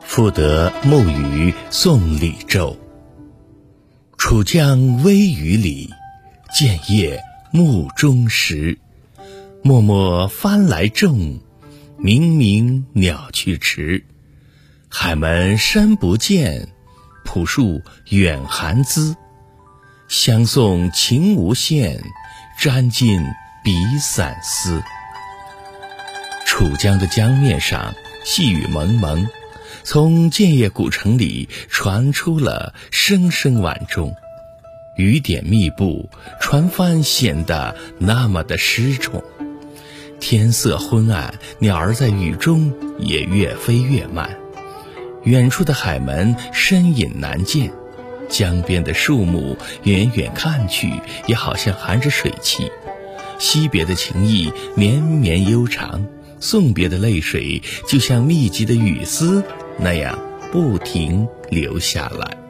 赋得暮雨送李胄。楚江微雨里，建业暮中时。漠漠帆来重，冥冥鸟去迟。海门深不见，浦树远寒滋。相送情无限，沾尽笔散丝。楚江的江面上，细雨蒙蒙。从建业古城里传出了声声晚钟，雨点密布，船帆显得那么的失重。天色昏暗，鸟儿在雨中也越飞越慢。远处的海门身影难见，江边的树木远远看去也好像含着水汽。惜别的情意绵绵悠长，送别的泪水就像密集的雨丝。那样不停流下来。